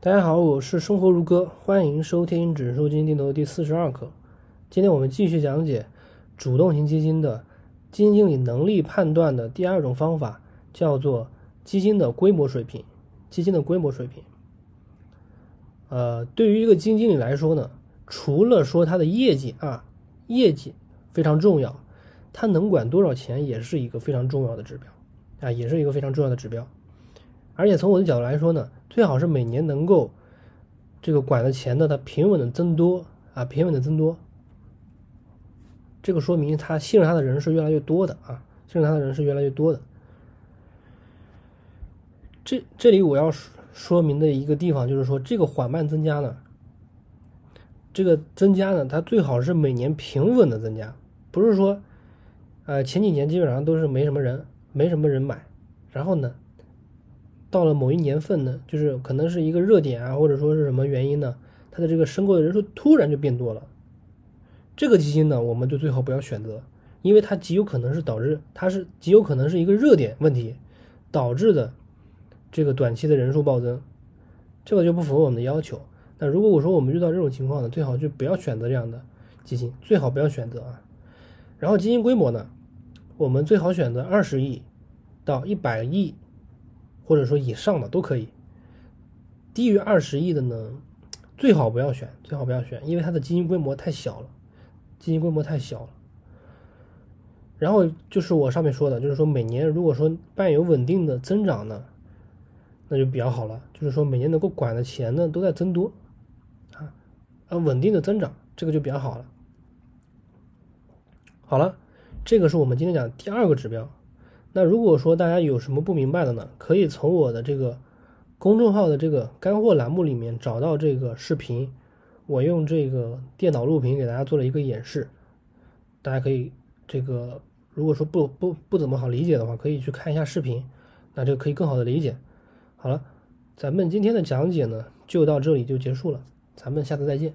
大家好，我是生活如歌，欢迎收听指数基金定投第四十二课。今天我们继续讲解主动型基金的基金经理能力判断的第二种方法，叫做基金的规模水平。基金的规模水平，呃，对于一个基金经理来说呢，除了说他的业绩啊，业绩非常重要，他能管多少钱也是一个非常重要的指标啊，也是一个非常重要的指标。而且从我的角度来说呢，最好是每年能够这个管的钱呢，它平稳的增多啊，平稳的增多。这个说明他信任他的人是越来越多的啊，信任他的人是越来越多的。这这里我要说明的一个地方就是说，这个缓慢增加呢，这个增加呢，它最好是每年平稳的增加，不是说，呃，前几年基本上都是没什么人，没什么人买，然后呢。到了某一年份呢，就是可能是一个热点啊，或者说是什么原因呢，它的这个申购的人数突然就变多了。这个基金呢，我们就最好不要选择，因为它极有可能是导致它是极有可能是一个热点问题导致的这个短期的人数暴增，这个就不符合我们的要求。那如果我说我们遇到这种情况呢，最好就不要选择这样的基金，最好不要选择啊。然后基金规模呢，我们最好选择二十亿到一百亿。或者说以上的都可以，低于二十亿的呢，最好不要选，最好不要选，因为它的基金规模太小了，基金规模太小了。然后就是我上面说的，就是说每年如果说伴有稳定的增长呢，那就比较好了，就是说每年能够管的钱呢都在增多，啊，啊稳定的增长，这个就比较好了。好了，这个是我们今天讲第二个指标。那如果说大家有什么不明白的呢，可以从我的这个公众号的这个干货栏目里面找到这个视频，我用这个电脑录屏给大家做了一个演示，大家可以这个如果说不不不怎么好理解的话，可以去看一下视频，那这个可以更好的理解。好了，咱们今天的讲解呢就到这里就结束了，咱们下次再见。